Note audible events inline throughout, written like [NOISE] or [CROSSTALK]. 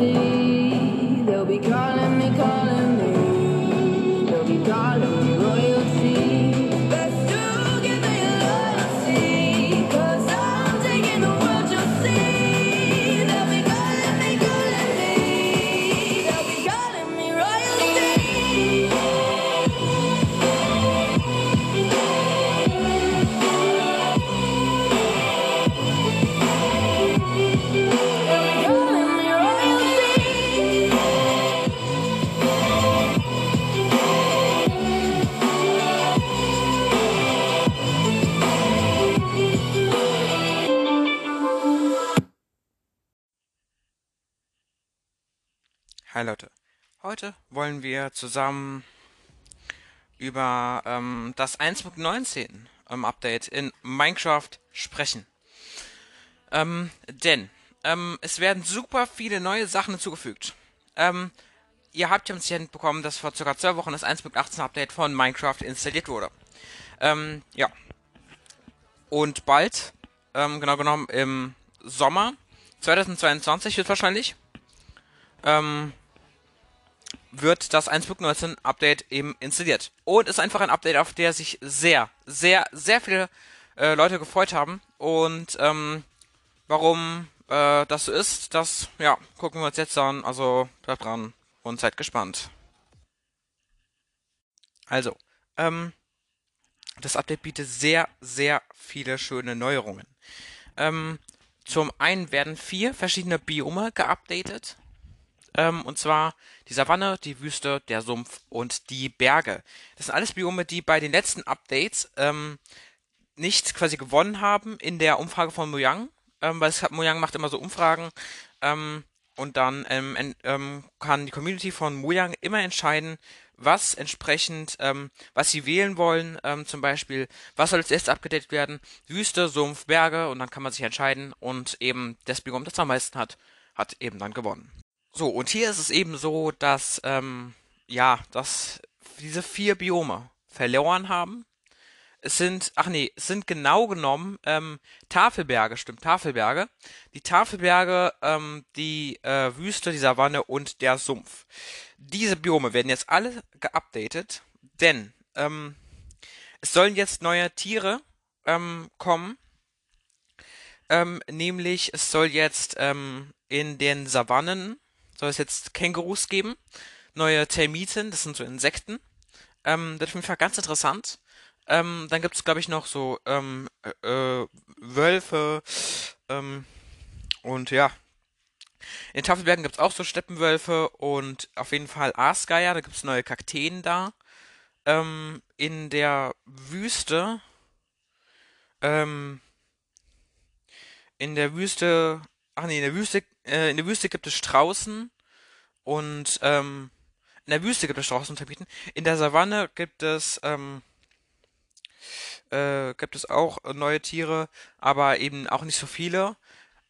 see. Heute wollen wir zusammen über ähm, das 1.19 ähm, Update in Minecraft sprechen. Ähm, denn ähm, es werden super viele neue Sachen hinzugefügt. Ähm, ihr habt ja mitbekommen, dass vor ca. zwei Wochen das 1.18 Update von Minecraft installiert wurde. Ähm, ja. Und bald, ähm, genau genommen im Sommer 2022 wird wahrscheinlich, ähm, wird das 1.19 Update eben installiert. Und ist einfach ein Update, auf der sich sehr, sehr, sehr viele äh, Leute gefreut haben. Und ähm, warum äh, das so ist, das ja, gucken wir uns jetzt an. Also bleibt dran und seid gespannt. Also, ähm, das Update bietet sehr, sehr viele schöne Neuerungen. Ähm, zum einen werden vier verschiedene Biome geupdatet. Ähm, und zwar die Savanne, die Wüste, der Sumpf und die Berge. Das sind alles Biome, die bei den letzten Updates ähm, nicht quasi gewonnen haben in der Umfrage von Mojang. Ähm, weil es Mojang macht immer so Umfragen. Ähm, und dann ähm, ähm, kann die Community von Mojang immer entscheiden, was entsprechend, ähm, was sie wählen wollen. Ähm, zum Beispiel, was soll als erstes abgedatet werden? Wüste, Sumpf, Berge. Und dann kann man sich entscheiden. Und eben das Biom, das am meisten hat, hat eben dann gewonnen. So, und hier ist es eben so, dass, ähm, ja, dass diese vier Biome verloren haben. Es sind, ach nee, es sind genau genommen ähm, Tafelberge, stimmt, Tafelberge. Die Tafelberge, ähm, die äh, Wüste, die Savanne und der Sumpf. Diese Biome werden jetzt alle geupdatet, denn ähm, es sollen jetzt neue Tiere ähm, kommen. Ähm, nämlich, es soll jetzt ähm, in den Savannen soll es jetzt Kängurus geben, neue Termiten, das sind so Insekten. Ähm, das ist auf jeden Fall ganz interessant. Ähm, dann gibt es, glaube ich, noch so ähm, äh, äh, Wölfe ähm, und ja. In Tafelbergen gibt es auch so Steppenwölfe und auf jeden Fall Aasgeier, da gibt es neue Kakteen da. Ähm, in der Wüste, ähm, in der Wüste, ach nee, in der Wüste, äh, in der Wüste gibt es Straußen und ähm, in der Wüste gibt es Straußen und Termiten. In der Savanne gibt es ähm, äh, gibt es auch neue Tiere, aber eben auch nicht so viele.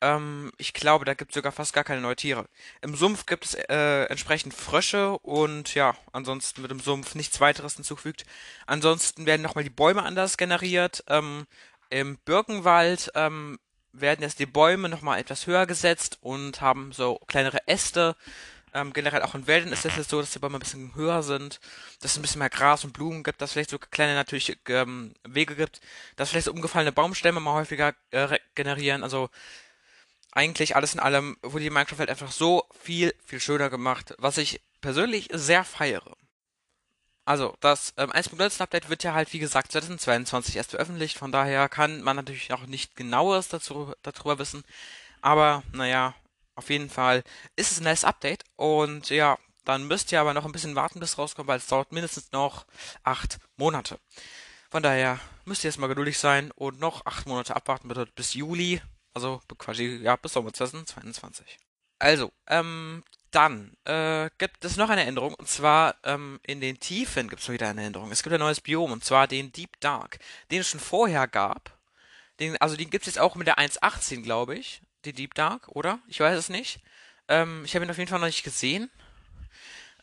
Ähm, ich glaube, da gibt es sogar fast gar keine neuen Tiere. Im Sumpf gibt es äh, entsprechend Frösche und ja, ansonsten wird im Sumpf nichts weiteres hinzugefügt. Ansonsten werden nochmal die Bäume anders generiert. Ähm, Im Birkenwald ähm, werden jetzt die Bäume nochmal etwas höher gesetzt und haben so kleinere Äste. Ähm, generell auch in Wäldern ist es jetzt so, dass die Bäume ein bisschen höher sind, dass es ein bisschen mehr Gras und Blumen gibt, dass es vielleicht so kleine natürliche ähm, Wege gibt, dass vielleicht so umgefallene Baumstämme mal häufiger äh, re- generieren. Also eigentlich alles in allem wurde die Minecraft-Welt einfach so viel, viel schöner gemacht, was ich persönlich sehr feiere. Also, das ähm, 1.19 Update wird ja halt, wie gesagt, 2022 erst veröffentlicht, von daher kann man natürlich noch nicht genaues dazu, darüber wissen, aber naja, auf jeden Fall ist es ein nice Update und ja, dann müsst ihr aber noch ein bisschen warten, bis es rauskommt, weil es dauert mindestens noch acht Monate. Von daher müsst ihr jetzt mal geduldig sein und noch acht Monate abwarten, bedeutet bis Juli, also quasi, ja, bis Sommer 2022. Also, ähm, dann äh, gibt es noch eine Änderung und zwar ähm, in den Tiefen gibt es wieder eine Änderung. Es gibt ein neues Biom und zwar den Deep Dark, den es schon vorher gab. Den, also den gibt es jetzt auch mit der 1.18, glaube ich. Den Deep Dark, oder? Ich weiß es nicht. Ähm, ich habe ihn auf jeden Fall noch nicht gesehen.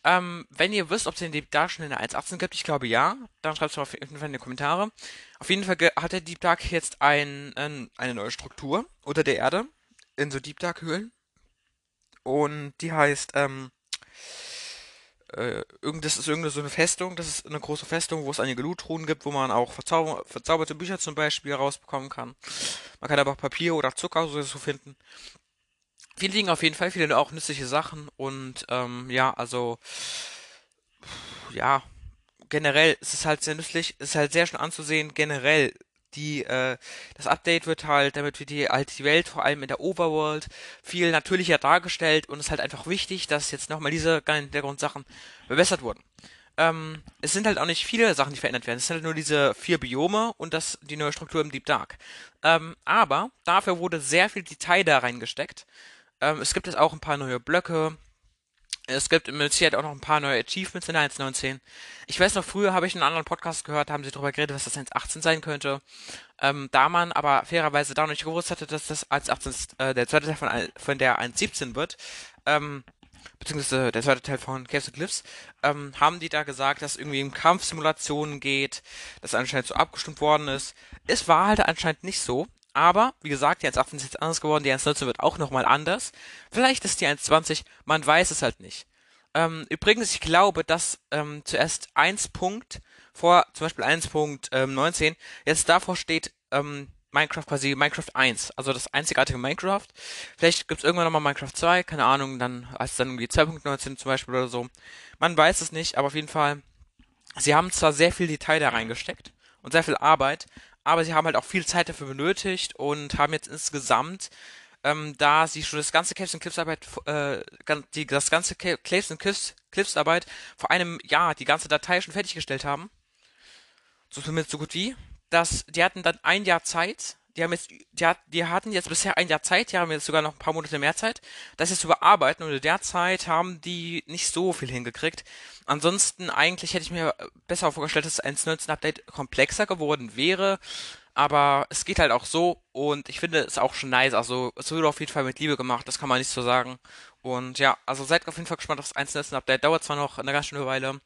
Ähm, wenn ihr wisst, ob es den Deep Dark schon in der 1.18 gibt, ich glaube ja, dann schreibt es mal auf jeden Fall in die Kommentare. Auf jeden Fall hat der Deep Dark jetzt ein, ein, eine neue Struktur unter der Erde in so Deep Dark Höhlen. Und die heißt, ähm, äh, das ist irgendeine so eine Festung, das ist eine große Festung, wo es einige Loottruhen gibt, wo man auch verzauber verzauberte Bücher zum Beispiel rausbekommen kann. Man kann aber auch Papier oder Zucker so so finden. Viele liegen auf jeden Fall, viele auch nützliche Sachen und ähm, ja, also ja, generell ist es halt sehr nützlich, ist halt sehr schön anzusehen, generell die, äh, das Update wird halt, damit wird die, halt die Welt, vor allem in der Overworld, viel natürlicher dargestellt und es ist halt einfach wichtig, dass jetzt nochmal diese Hintergrundsachen verbessert wurden. Ähm, es sind halt auch nicht viele Sachen, die verändert werden. Es sind halt nur diese vier Biome und das, die neue Struktur im Deep Dark. Ähm, aber dafür wurde sehr viel Detail da reingesteckt. Ähm, es gibt jetzt auch ein paar neue Blöcke, es gibt mit Sicherheit auch noch ein paar neue Achievements in der 1.19. Ich weiß noch, früher habe ich einen anderen Podcast gehört, haben sie darüber geredet, was das 1.18 sein könnte. Ähm, da man aber fairerweise da noch nicht gewusst hatte, dass das 1.18 äh, der zweite Teil von, von der 1.17 wird, ähm, beziehungsweise der zweite Teil von Caves Cliffs, ähm, haben die da gesagt, dass irgendwie um Kampfsimulationen geht, dass anscheinend so abgestimmt worden ist. Es war halt anscheinend nicht so. Aber, wie gesagt, die 1.18 ist jetzt anders geworden, die 1.19 wird auch nochmal anders. Vielleicht ist die 1.20, man weiß es halt nicht. Ähm, übrigens, ich glaube, dass ähm, zuerst 1 Punkt vor, zum Beispiel 1.19, ähm, jetzt davor steht ähm, Minecraft quasi Minecraft 1, also das einzigartige Minecraft. Vielleicht gibt's irgendwann nochmal Minecraft 2, keine Ahnung, dann als dann irgendwie 2.19 zum Beispiel oder so. Man weiß es nicht, aber auf jeden Fall, sie haben zwar sehr viel Detail da reingesteckt und sehr viel Arbeit, aber sie haben halt auch viel Zeit dafür benötigt und haben jetzt insgesamt, ähm, da sie schon das ganze Caves and Cliffs Arbeit, äh, die, das ganze Caves and Cliffs, Cliffs Arbeit vor einem Jahr die ganze Datei schon fertiggestellt haben, so zumindest so gut wie, dass die hatten dann ein Jahr Zeit, die haben jetzt, die, hat, die hatten jetzt bisher ein Jahr Zeit, die haben jetzt sogar noch ein paar Monate mehr Zeit, das jetzt zu bearbeiten und in der Zeit haben die nicht so viel hingekriegt. Ansonsten eigentlich hätte ich mir besser vorgestellt, dass ein 1.19 Update komplexer geworden wäre, aber es geht halt auch so und ich finde es auch schon nice, also es wurde auf jeden Fall mit Liebe gemacht, das kann man nicht so sagen. Und ja, also seid auf jeden Fall gespannt auf das 1.19 Update, dauert zwar noch eine ganz schöne Weile,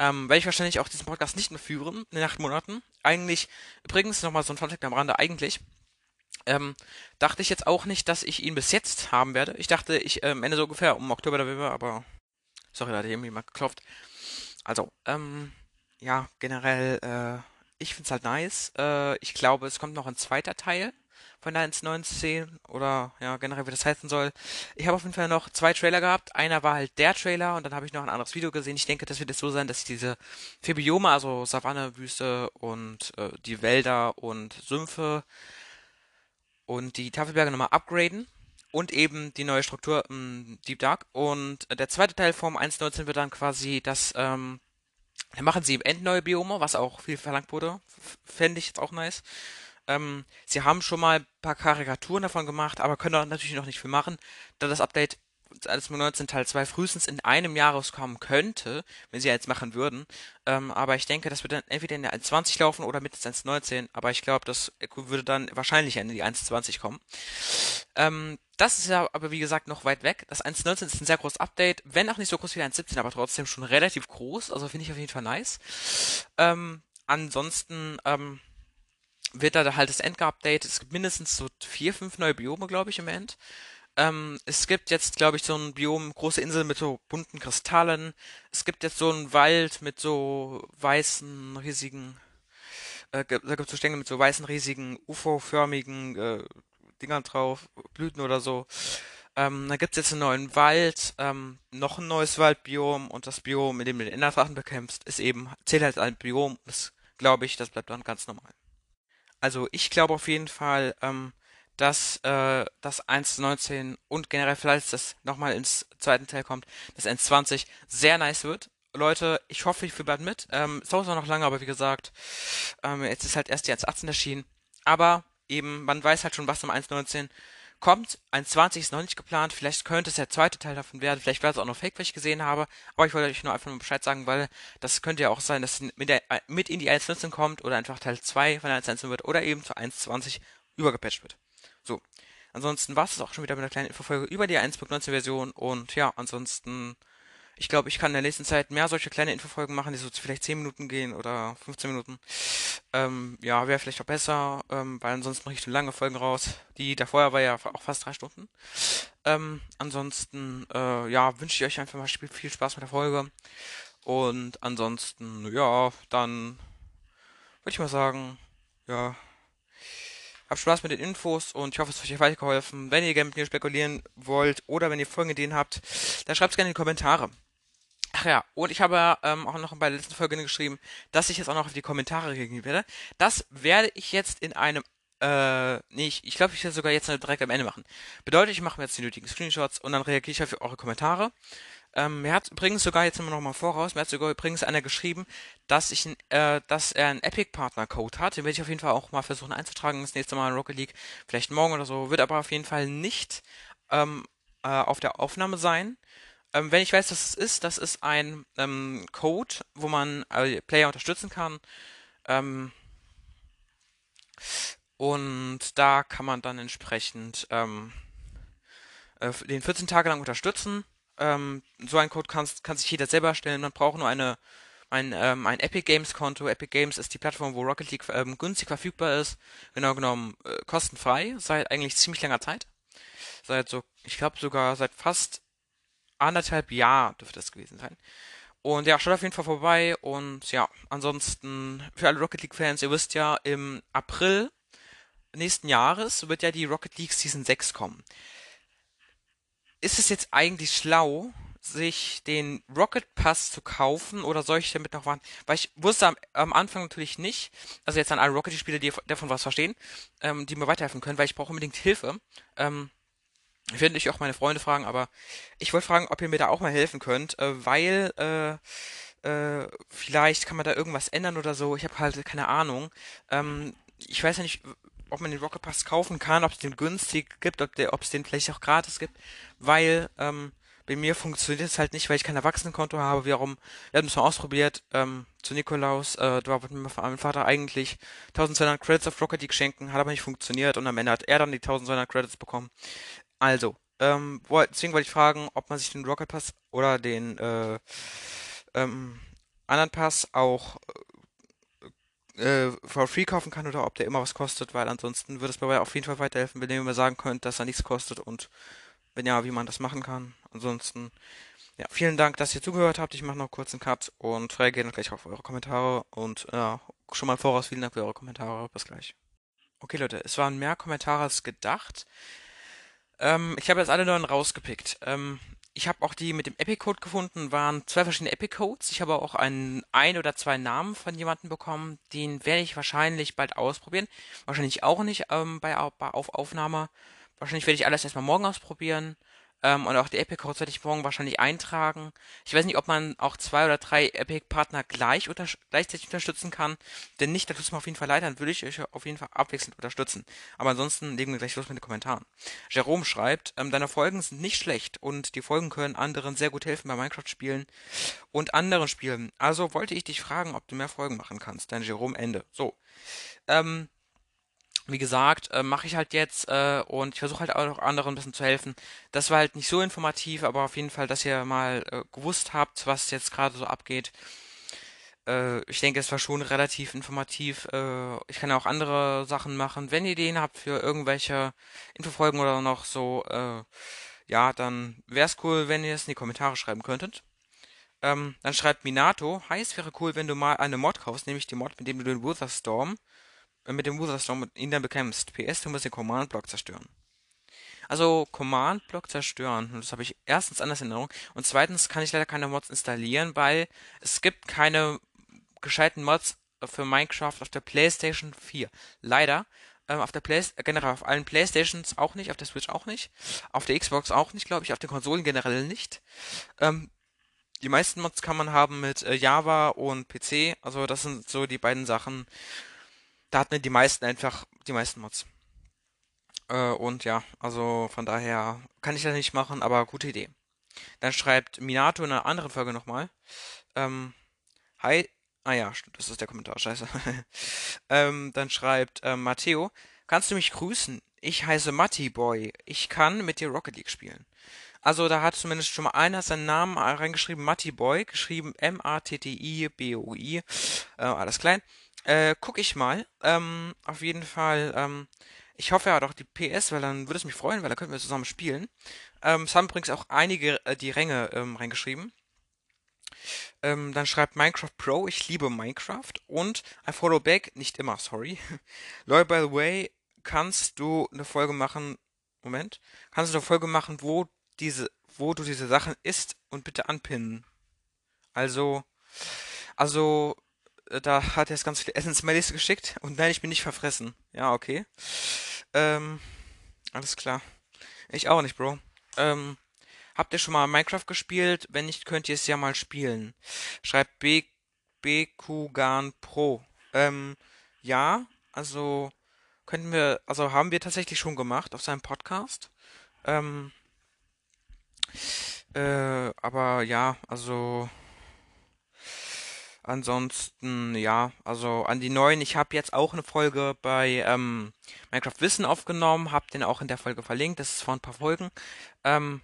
ähm, werde ich wahrscheinlich auch diesen Podcast nicht mehr führen in acht Monaten. Eigentlich, übrigens nochmal so ein Funfact am Rande, eigentlich ähm, dachte ich jetzt auch nicht, dass ich ihn bis jetzt haben werde. Ich dachte, ich ähm, Ende so ungefähr um Oktober, November, aber sorry, da hat irgendwie mal geklopft. Also, ähm, ja, generell, äh, ich find's halt nice. Äh, ich glaube, es kommt noch ein zweiter Teil von 1.19 oder ja, generell wie das heißen soll. Ich habe auf jeden Fall noch zwei Trailer gehabt. Einer war halt der Trailer und dann habe ich noch ein anderes Video gesehen. Ich denke, das wird jetzt so sein, dass ich diese vier Biome, also Savanne, Wüste und äh, die Wälder und Sümpfe und die Tafelberge nochmal upgraden und eben die neue Struktur im Deep Dark. Und der zweite Teil vom 1.19 wird dann quasi das, ähm, dann machen sie im End neue Biome, was auch viel verlangt wurde. Fände ich jetzt auch nice. Ähm, sie haben schon mal ein paar Karikaturen davon gemacht, aber können natürlich noch nicht viel machen, da das Update als 19 Teil 2 frühestens in einem Jahr rauskommen könnte, wenn sie jetzt machen würden. Ähm, aber ich denke, das wird dann entweder in der 1.20 laufen oder mit 1.19. Aber ich glaube, das würde dann wahrscheinlich in die 1.20 kommen. Ähm, das ist ja aber wie gesagt noch weit weg. Das 1.19 ist ein sehr großes Update, wenn auch nicht so groß wie 1.17, aber trotzdem schon relativ groß. Also finde ich auf jeden Fall nice. Ähm, ansonsten, ähm, wird da halt das End geupdatet. Es gibt mindestens so vier, fünf neue Biome, glaube ich, im End. Ähm, es gibt jetzt, glaube ich, so ein Biom, große Insel mit so bunten Kristallen. Es gibt jetzt so einen Wald mit so weißen, riesigen, äh, da gibt es so Stängel mit so weißen, riesigen, UFO-förmigen äh, Dingern drauf, Blüten oder so. Ähm, da gibt es jetzt einen neuen Wald, ähm, noch ein neues Waldbiom und das Biom, in dem du den Enderdrachen bekämpfst, ist eben, zählt als ein Biom. Das glaube ich, das bleibt dann ganz normal. Also ich glaube auf jeden Fall, ähm, dass äh, das 1.19 und generell vielleicht das nochmal ins zweiten Teil kommt, das 1.20 sehr nice wird. Leute, ich hoffe, ich bald mit. Ähm, es dauert noch lange, aber wie gesagt, ähm, jetzt ist halt erst die 1.18 erschienen. Aber eben, man weiß halt schon, was am 1.19 kommt. Ein 20 ist noch nicht geplant. Vielleicht könnte es der zweite Teil davon werden. Vielleicht wäre es auch noch Fake, was ich gesehen habe. Aber ich wollte euch nur einfach nur Bescheid sagen, weil das könnte ja auch sein, dass es mit, der, mit in die 1.19 kommt oder einfach Teil 2 von der 1.19 wird oder eben zu 1.20 übergepatcht wird. So. Ansonsten war es auch schon wieder mit einer kleinen Infofolge über die 1.19 Version und ja, ansonsten ich glaube, ich kann in der nächsten Zeit mehr solche kleine Infofolgen machen, die so vielleicht 10 Minuten gehen oder 15 Minuten. Ähm, ja, wäre vielleicht auch besser, ähm, weil ansonsten mache ich zu lange Folgen raus. Die davor war ja auch fast drei Stunden. Ähm, ansonsten, äh, ja, wünsche ich euch einfach mal viel Spaß mit der Folge. Und ansonsten, ja, dann würde ich mal sagen, ja, habt Spaß mit den Infos und ich hoffe, es hat euch weitergeholfen. Wenn ihr gerne mit mir spekulieren wollt oder wenn ihr Folgenideen habt, dann schreibt es gerne in die Kommentare. Ach ja, und ich habe ähm, auch noch bei der letzten Folge geschrieben, dass ich jetzt auch noch auf die Kommentare reagieren werde. Das werde ich jetzt in einem, äh, nee, ich, ich glaube, ich werde sogar jetzt direkt am Ende machen. Bedeutet, ich mache mir jetzt die nötigen Screenshots und dann reagiere ich auf eure Kommentare. Ähm, mir hat übrigens sogar jetzt immer noch mal voraus, mir hat sogar übrigens einer geschrieben, dass ich, äh, dass er einen Epic Partner Code hat. Den werde ich auf jeden Fall auch mal versuchen einzutragen das nächste Mal in Rocket League, vielleicht morgen oder so. Wird aber auf jeden Fall nicht ähm, äh, auf der Aufnahme sein. Ähm, wenn ich weiß, was es ist, das ist ein ähm, Code, wo man äh, Player unterstützen kann. Ähm, und da kann man dann entsprechend ähm, äh, den 14 Tage lang unterstützen. Ähm, so ein Code kann, kann sich jeder selber stellen. Man braucht nur eine, ein, ähm, ein Epic Games Konto. Epic Games ist die Plattform, wo Rocket League ähm, günstig verfügbar ist. Genau genommen äh, kostenfrei seit eigentlich ziemlich langer Zeit. Seit so, ich glaube sogar seit fast anderthalb Jahren dürfte das gewesen sein. Und ja, schaut auf jeden Fall vorbei. Und ja, ansonsten für alle Rocket League Fans, ihr wisst ja, im April nächsten Jahres wird ja die Rocket League Season 6 kommen ist es jetzt eigentlich schlau, sich den Rocket Pass zu kaufen oder soll ich damit noch warten? Weil ich wusste am, am Anfang natürlich nicht, also jetzt an alle Rocket-Spieler, die davon was verstehen, ähm, die mir weiterhelfen können, weil ich brauche unbedingt Hilfe. Ähm, ich werde natürlich auch meine Freunde fragen, aber ich wollte fragen, ob ihr mir da auch mal helfen könnt, äh, weil äh, äh, vielleicht kann man da irgendwas ändern oder so. Ich habe halt keine Ahnung. Ähm, ich weiß ja nicht, ob man den Rocket Pass kaufen kann, ob es den günstig gibt, ob es den vielleicht auch gratis gibt, weil ähm, bei mir funktioniert es halt nicht, weil ich kein Erwachsenenkonto habe. Haben, wir haben es mal ausprobiert. Ähm, zu Nikolaus, äh, da wollte mir mein Vater eigentlich 1200 Credits auf Rocket League schenken, hat aber nicht funktioniert und am Ende hat er dann die 1200 Credits bekommen. Also, ähm, deswegen wollte ich fragen, ob man sich den Rocket Pass oder den äh, ähm, anderen Pass auch äh, for free kaufen kann oder ob der immer was kostet, weil ansonsten würde es mir auf jeden Fall weiterhelfen, wenn ihr mir sagen könnt, dass er nichts kostet und wenn ja, wie man das machen kann. Ansonsten, ja, vielen Dank, dass ihr zugehört habt. Ich mache noch kurz einen Cut und reagiere gleich auf eure Kommentare und ja, schon mal voraus vielen Dank für eure Kommentare. Bis gleich. Okay, Leute, es waren mehr Kommentare als gedacht. Ähm, ich habe jetzt alle neuen rausgepickt. Ähm, ich habe auch die mit dem Epic-Code gefunden, waren zwei verschiedene Epic-Codes. Ich habe auch einen, ein oder zwei Namen von jemandem bekommen. Den werde ich wahrscheinlich bald ausprobieren. Wahrscheinlich auch nicht ähm, bei, bei auf Aufnahme. Wahrscheinlich werde ich alles erstmal morgen ausprobieren. Ähm, und auch die Epic Codes werde ich morgen wahrscheinlich eintragen. Ich weiß nicht, ob man auch zwei oder drei Epic Partner gleich unter gleichzeitig unterstützen kann. Denn nicht, da es mir auf jeden Fall leid, dann würde ich euch auf jeden Fall abwechselnd unterstützen. Aber ansonsten legen wir gleich los mit den Kommentaren. Jerome schreibt, ähm, deine Folgen sind nicht schlecht und die Folgen können anderen sehr gut helfen bei Minecraft-Spielen und anderen Spielen. Also wollte ich dich fragen, ob du mehr Folgen machen kannst. Dein Jerome Ende. So. Ähm, wie gesagt, äh, mache ich halt jetzt äh, und ich versuche halt auch noch anderen ein bisschen zu helfen. Das war halt nicht so informativ, aber auf jeden Fall, dass ihr mal äh, gewusst habt, was jetzt gerade so abgeht. Äh, ich denke, es war schon relativ informativ. Äh, ich kann ja auch andere Sachen machen. Wenn ihr Ideen habt für irgendwelche Infofolgen oder noch so, äh, ja, dann wäre es cool, wenn ihr es in die Kommentare schreiben könntet. Ähm, dann schreibt Minato, es wäre cool, wenn du mal eine Mod kaufst, nämlich die Mod, mit dem du den Witherstorm mit dem Userstorm ihn dann bekämpfst. PS, du musst den Command-Block zerstören. Also Command-Block zerstören, das habe ich erstens anders in Erinnerung und zweitens kann ich leider keine Mods installieren, weil es gibt keine gescheiten Mods für Minecraft auf der PlayStation 4. Leider. Ähm, auf der Play generell auf allen Playstations auch nicht, auf der Switch auch nicht, auf der Xbox auch nicht, glaube ich, auf den Konsolen generell nicht. Ähm, die meisten Mods kann man haben mit äh, Java und PC, also das sind so die beiden Sachen, da hat man die meisten einfach, die meisten Mods. Äh, und ja, also von daher kann ich das nicht machen, aber gute Idee. Dann schreibt Minato in einer anderen Folge nochmal. Ähm, hi. Ah ja, das ist der Kommentar, scheiße. [LAUGHS] ähm, dann schreibt ähm, Matteo, kannst du mich grüßen? Ich heiße Matti Boy. Ich kann mit dir Rocket League spielen. Also da hat zumindest schon mal einer seinen Namen reingeschrieben, Matti Boy, geschrieben M-A-T-T-I-B-O-I, äh, alles klein. Äh, guck ich mal. Ähm, auf jeden Fall, ähm, ich hoffe, er hat auch die PS, weil dann würde es mich freuen, weil dann könnten wir zusammen spielen. Ähm, es haben übrigens auch einige äh, die Ränge ähm, reingeschrieben. Ähm, dann schreibt Minecraft Pro, ich liebe Minecraft. Und I follow back, nicht immer, sorry. [LAUGHS] Leute, by the way, kannst du eine Folge machen, Moment, kannst du eine Folge machen, wo diese, wo du diese Sachen isst und bitte anpinnen. Also, also, da hat er jetzt ganz viele Essensmails geschickt und nein, ich bin nicht verfressen. Ja, okay. Ähm, alles klar. Ich auch nicht, Bro. Ähm, habt ihr schon mal Minecraft gespielt? Wenn nicht, könnt ihr es ja mal spielen. Schreibt B BQGAN Pro. Ähm, ja, also könnten wir, also haben wir tatsächlich schon gemacht auf seinem Podcast. Ähm, äh, aber ja, also Ansonsten, ja, also an die neuen. Ich habe jetzt auch eine Folge bei ähm, Minecraft Wissen aufgenommen, habe den auch in der Folge verlinkt. Das ist vor ein paar Folgen. Ähm,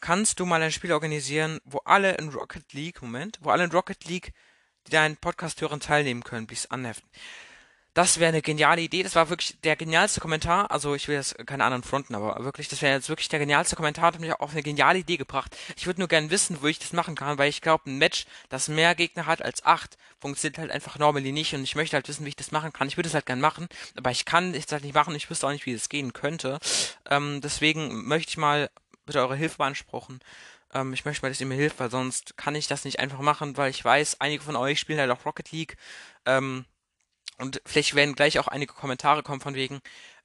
kannst du mal ein Spiel organisieren, wo alle in Rocket League, Moment, wo alle in Rocket League, die deinen Podcast hören, teilnehmen können, please anheften. Das wäre eine geniale Idee. Das war wirklich der genialste Kommentar. Also ich will jetzt keine anderen fronten, aber wirklich, das wäre jetzt wirklich der genialste Kommentar. Hat mich auf eine geniale Idee gebracht. Ich würde nur gerne wissen, wo ich das machen kann, weil ich glaube, ein Match, das mehr Gegner hat als acht, funktioniert halt einfach normally nicht. Und ich möchte halt wissen, wie ich das machen kann. Ich würde es halt gerne machen, aber ich kann es halt nicht machen. Ich wüsste auch nicht, wie das gehen könnte. Ähm, deswegen möchte ich mal bitte eure Hilfe beanspruchen. Ähm, ich möchte mal, dass ihr mir hilft, weil sonst kann ich das nicht einfach machen, weil ich weiß, einige von euch spielen halt auch Rocket League. Ähm, und vielleicht werden gleich auch einige Kommentare kommen von wegen,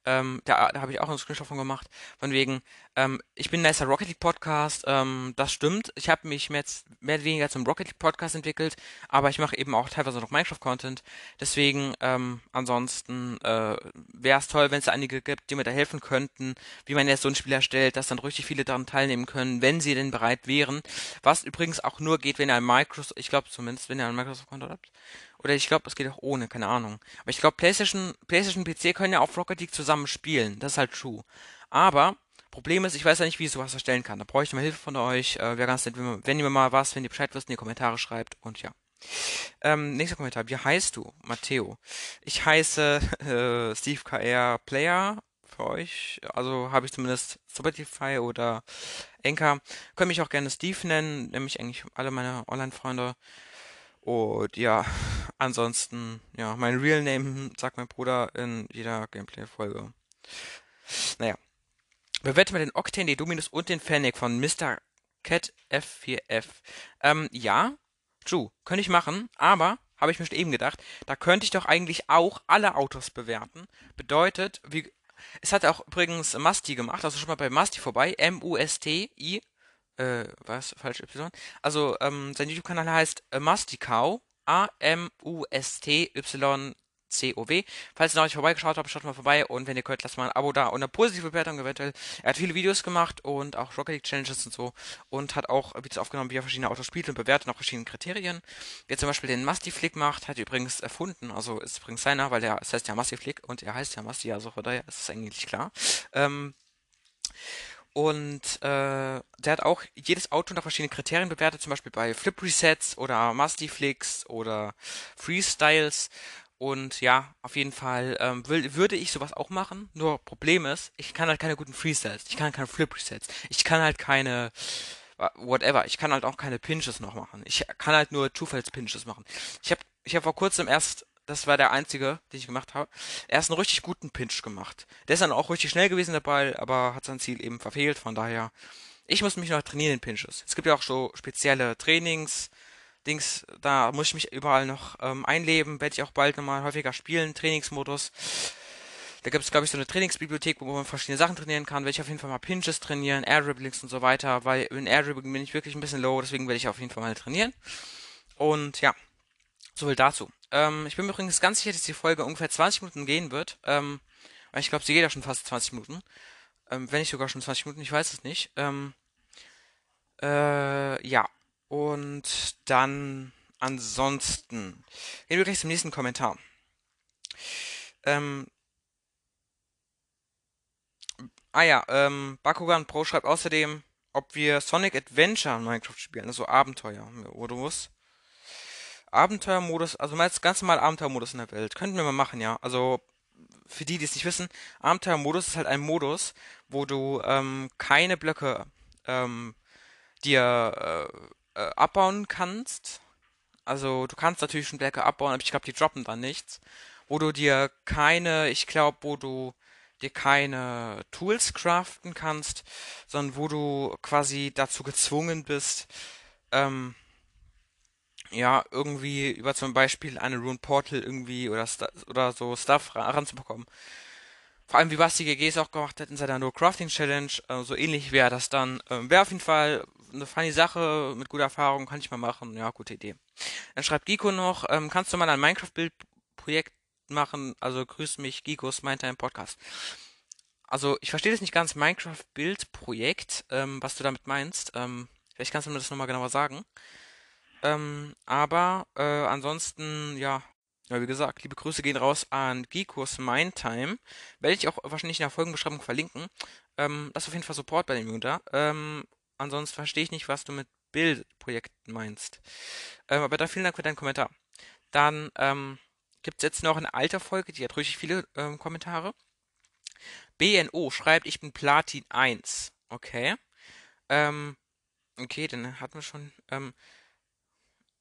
ähm, da, da habe ich auch einen Screenshot von gemacht, von wegen, ähm, ich bin ein nicer Rocket League Podcast, ähm, das stimmt. Ich habe mich jetzt mehr oder weniger zum Rocket League Podcast entwickelt, aber ich mache eben auch teilweise noch Minecraft Content. Deswegen, ähm, ansonsten äh, wäre es toll, wenn es einige gibt, die mir da helfen könnten, wie man jetzt so ein Spiel erstellt, dass dann richtig viele daran teilnehmen können, wenn sie denn bereit wären. Was übrigens auch nur geht, wenn ihr ein Microsoft, ich glaube zumindest, wenn ihr ein Microsoft Konto habt. Oder ich glaube, es geht auch ohne, keine Ahnung. Aber ich glaube, PlayStation, PlayStation PC können ja auf Rocket League zusammen spielen. Das ist halt true. Aber Problem ist, ich weiß ja nicht, wie ich sowas erstellen kann. Da brauche ich mal Hilfe von euch. Äh, Wäre ganz nett, wenn, ihr mir mal was, wenn ihr Bescheid wisst, in die Kommentare schreibt. Und ja. Ähm, nächster Kommentar. Wie heißt du? Matteo. Ich heiße [LAUGHS] äh, Steve KR Player für euch. Also habe ich zumindest Spotify oder Anchor. Könnt mich auch gerne Steve nennen, nämlich eigentlich alle meine Online-Freunde. Und ja, ansonsten, ja, mein Real Name sagt mein Bruder in jeder Gameplay-Folge. Naja. Bewerte mal den Octane, den Dominus und den Fennec von Mr. Cat F4F. Ähm, ja, true, könnte ich machen, aber habe ich mir schon eben gedacht, da könnte ich doch eigentlich auch alle Autos bewerten. Bedeutet, wie, es hat auch übrigens Masti gemacht, also schon mal bei Masti vorbei, M-U-S-T-I äh, was? Falsch, Y. Also, ähm, sein YouTube-Kanal heißt äh, Mastikau. A-M-U-S-T-Y-C-O-W. Falls ihr noch nicht vorbeigeschaut habt, schaut mal vorbei und wenn ihr könnt, lasst mal ein Abo da und eine positive Bewertung eventuell. Er hat viele Videos gemacht und auch Rocket League Challenges und so und hat auch Videos aufgenommen, wie er verschiedene Autos spielt und bewertet nach verschiedenen Kriterien. Wer zum Beispiel den Masti Flick macht, hat er übrigens erfunden, also ist übrigens seiner, weil der, es heißt ja Masti Flick und er heißt ja Masti, also von daher ist es eigentlich klar. Ähm, und äh, der hat auch jedes Auto nach verschiedenen Kriterien bewertet, zum Beispiel bei Flip Resets oder Musty Flicks oder Freestyles. Und ja, auf jeden Fall ähm, will, würde ich sowas auch machen. Nur Problem ist, ich kann halt keine guten Freestyles. Ich kann keine Flip Resets. Ich kann halt keine whatever. Ich kann halt auch keine Pinches noch machen. Ich kann halt nur Zufalls-Pinches machen. Ich habe ich hab vor kurzem erst das war der einzige, den ich gemacht habe. Er ist einen richtig guten Pinch gemacht. Der ist dann auch richtig schnell gewesen dabei, aber hat sein Ziel eben verfehlt. Von daher, ich muss mich noch trainieren in Pinches. Es gibt ja auch so spezielle Trainings, Dings, da muss ich mich überall noch ähm, einleben. Werde ich auch bald nochmal häufiger spielen, Trainingsmodus. Da gibt es, glaube ich, so eine Trainingsbibliothek, wo man verschiedene Sachen trainieren kann. Werde ich auf jeden Fall mal Pinches trainieren, Air Dribblings und so weiter, weil in Air Dribbling bin ich wirklich ein bisschen low, deswegen werde ich auf jeden Fall mal trainieren. Und ja, so viel dazu. Ähm, ich bin mir übrigens ganz sicher, dass die Folge ungefähr 20 Minuten gehen wird. Ähm, ich glaube, sie geht ja schon fast 20 Minuten. Ähm, wenn nicht sogar schon 20 Minuten, ich weiß es nicht. Ähm, äh, ja. Und dann ansonsten gehen wir gleich zum nächsten Kommentar. Ähm, ah ja, ähm, Bakugan Pro schreibt außerdem, ob wir Sonic Adventure in Minecraft spielen, also Abenteuer, Modus. Abenteuermodus, also jetzt ganz normal Abenteuermodus in der Welt. Könnten wir mal machen, ja. Also für die, die es nicht wissen, Abenteuermodus ist halt ein Modus, wo du ähm, keine Blöcke ähm, dir äh, äh, abbauen kannst. Also du kannst natürlich schon Blöcke abbauen, aber ich glaube, die droppen dann nichts. Wo du dir keine, ich glaube, wo du dir keine Tools craften kannst, sondern wo du quasi dazu gezwungen bist, ähm, ja, irgendwie über zum Beispiel eine Rune Portal irgendwie oder, oder so Stuff ra- ranzubekommen. Vor allem, wie Basti GG es auch gemacht hat in seiner No Crafting Challenge, äh, so ähnlich wäre das dann. Ähm, wäre auf jeden Fall eine funny Sache, mit guter Erfahrung, kann ich mal machen. Ja, gute Idee. Dann schreibt Giko noch, ähm, kannst du mal ein Minecraft-Bild-Projekt machen? Also grüß mich, Gikos, im Podcast. Also, ich verstehe das nicht ganz, Minecraft-Bild-Projekt, ähm, was du damit meinst. Ähm, vielleicht kannst du mir das nochmal genauer sagen. Ähm, aber äh, ansonsten, ja, ja, wie gesagt, liebe Grüße gehen raus an Geekos Mindtime. Werde ich auch wahrscheinlich in der Folgenbeschreibung verlinken. Ähm, lass auf jeden Fall Support bei dem Jungen da. Ähm, ansonsten verstehe ich nicht, was du mit Bildprojekten meinst. Ähm, aber da vielen Dank für deinen Kommentar. Dann ähm, gibt es jetzt noch eine alte Folge, die hat richtig viele ähm, Kommentare. BNO schreibt, ich bin Platin 1. Okay. Ähm, okay, dann hatten wir schon. Ähm,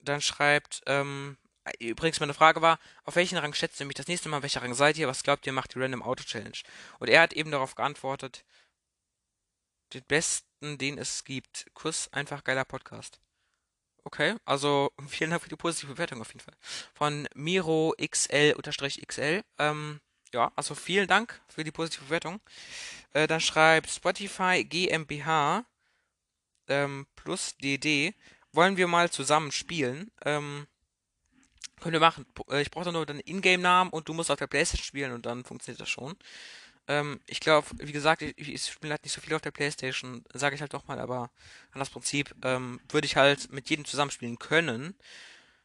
dann schreibt, ähm, übrigens meine Frage war, auf welchen Rang schätzt ihr mich das nächste Mal? Welcher Rang seid ihr? Was glaubt ihr, macht die Random Auto Challenge? Und er hat eben darauf geantwortet, den besten, den es gibt. Kuss, einfach geiler Podcast. Okay, also [LAUGHS] vielen Dank für die positive Bewertung auf jeden Fall. Von Miro XL-XL. Ähm, ja, also vielen Dank für die positive Bewertung. Äh, dann schreibt Spotify GmbH ähm, plus DD. Wollen wir mal zusammen spielen? Ähm, können wir machen. Äh, Ich brauche nur deinen Ingame-Namen und du musst auf der PlayStation spielen und dann funktioniert das schon. Ähm, ich glaube, wie gesagt, ich, ich spiele halt nicht so viel auf der PlayStation, sage ich halt doch mal, aber an das Prinzip ähm, würde ich halt mit jedem zusammenspielen können.